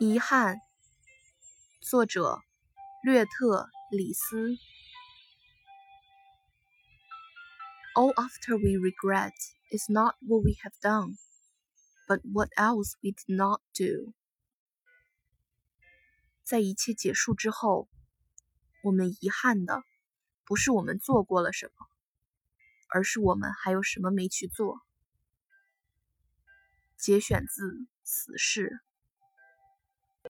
遗憾，作者，略特里斯。all after we regret is not what we have done，but what else we did not do。在一切结束之后，我们遗憾的不是我们做过了什么，而是我们还有什么没去做。节选自《死侍》。